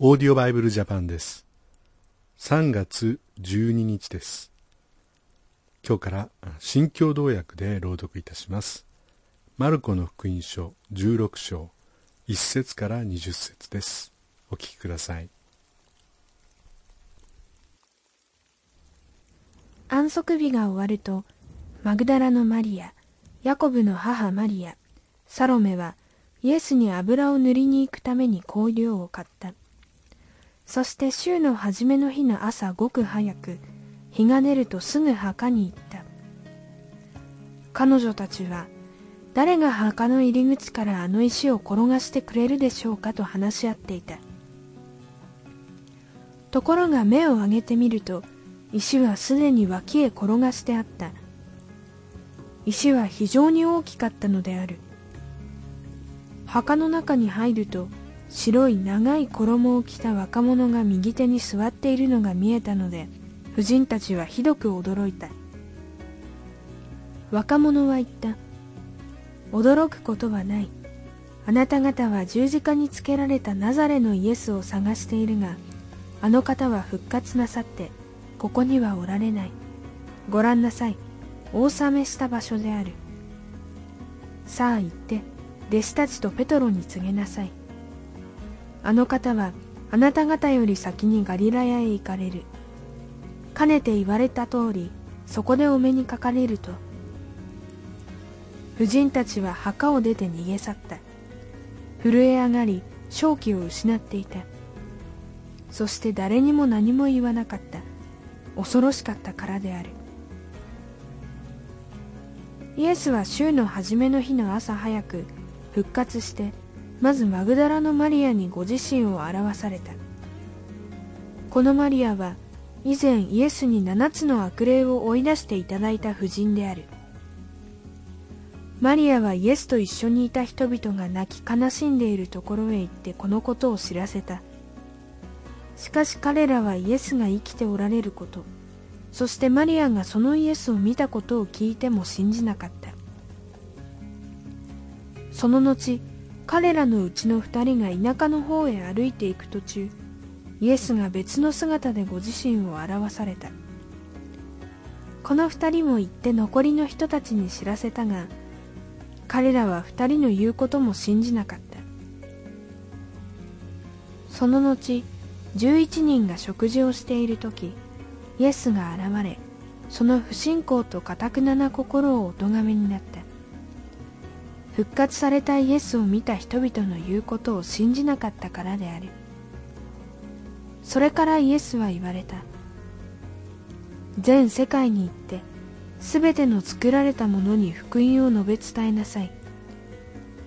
オーディオバイブルジャパンです。3月12日です。今日から新共同訳で朗読いたします。マルコの福音書16章1節から20節です。お聞きください。安息日が終わると、マグダラのマリア、ヤコブの母マリア、サロメはイエスに油を塗りに行くために香料を買った。そして週の初めの日の朝ごく早く、日が出るとすぐ墓に行った。彼女たちは、誰が墓の入り口からあの石を転がしてくれるでしょうかと話し合っていた。ところが目を上げてみると、石はすでに脇へ転がしてあった。石は非常に大きかったのである。墓の中に入ると、白い長い衣を着た若者が右手に座っているのが見えたので婦人たちはひどく驚いた。若者は言った。驚くことはない。あなた方は十字架につけられたナザレのイエスを探しているがあの方は復活なさってここにはおられない。ご覧なさい。お納めした場所である。さあ行って弟子たちとペトロに告げなさい。あの方はあなた方より先にガリラヤへ行かれる。かねて言われた通り、そこでお目にかかれると。婦人たちは墓を出て逃げ去った。震え上がり、正気を失っていた。そして誰にも何も言わなかった。恐ろしかったからである。イエスは週の初めの日の朝早く復活してまずマグダラのマリアにご自身を表された。このマリアは以前イエスに7つの悪霊を追い出していただいた婦人である。マリアはイエスと一緒にいた人々が泣き悲しんでいるところへ行ってこのことを知らせた。しかし彼らはイエスが生きておられることそしてマリアがそのイエスを見たことを聞いても信じなかった。その後彼らのうちの二人が田舎の方へ歩いていく途中イエスが別の姿でご自身を表された。この二人も行って残りの人たちに知らせたが彼らは二人の言うことも信じなかった。その後11人が食事をしている時イエスが現れその不信仰とかたくなな心をお咎めになった。復活されたイエスを見た人々の言うことを信じなかったからである。それからイエスは言われた。全世界に行ってすべての作られたものに福音を述べ伝えなさい。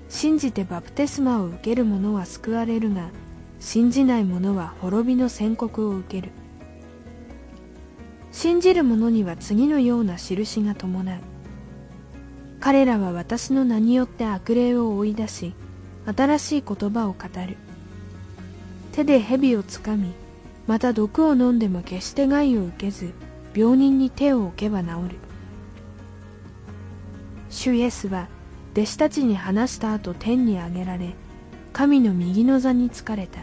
信じてバプテスマを受ける者は救われるが信じない者は滅びの宣告を受ける。信じる者には次のような印が伴う。彼らは私の名によって悪霊を追い出し新しい言葉を語る。手で蛇をつかみまた毒を飲んでも決して害を受けず病人に手を置けば治る。主イエスは弟子たちに話した後天に上げられ神の右の座に疲れた。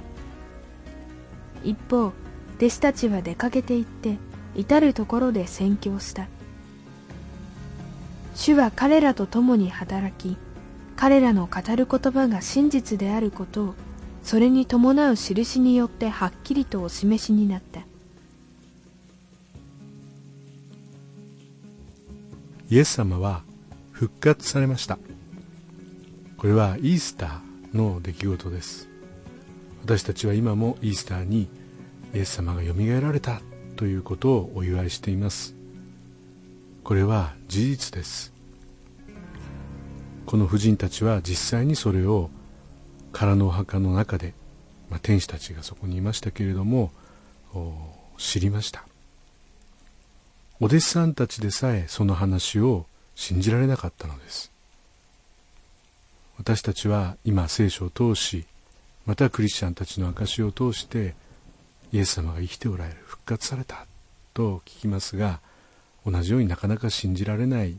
一方弟子たちは出かけて行って至る所で宣教した。主は彼らと共に働き彼らの語る言葉が真実であることをそれに伴う印によってはっきりとお示しになった。イエス様は復活されました。これはイースターの出来事です。私たちは今もイースターにイエス様がよみがえられたということをお祝いしています。これは事実です。この婦人たちは実際にそれを空のお墓の中で、まあ、天使たちがそこにいましたけれども知りました。お弟子さんたちでさえその話を信じられなかったのです。私たちは今聖書を通しまたクリスチャンたちの証を通してイエス様が生きておられる復活されたと聞きますが同じようになかなか信じられない、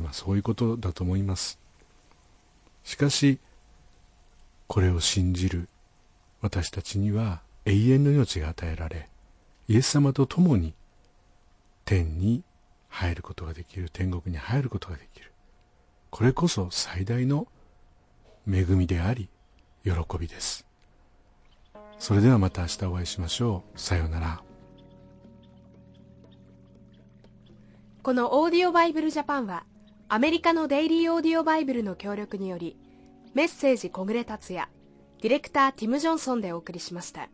まあ、そういうことだと思います。しかしこれを信じる私たちには永遠の命が与えられイエス様と共に天に入ることができる天国に入ることができる。これこそ最大の恵みであり喜びです。それではまた明日お会いしましょう。さようなら。このオーディオバイブルジャパンはアメリカのデイリーオーディオバイブルの協力によりメッセージ小暮達也ディレクターティム・ジョンソンでお送りしました。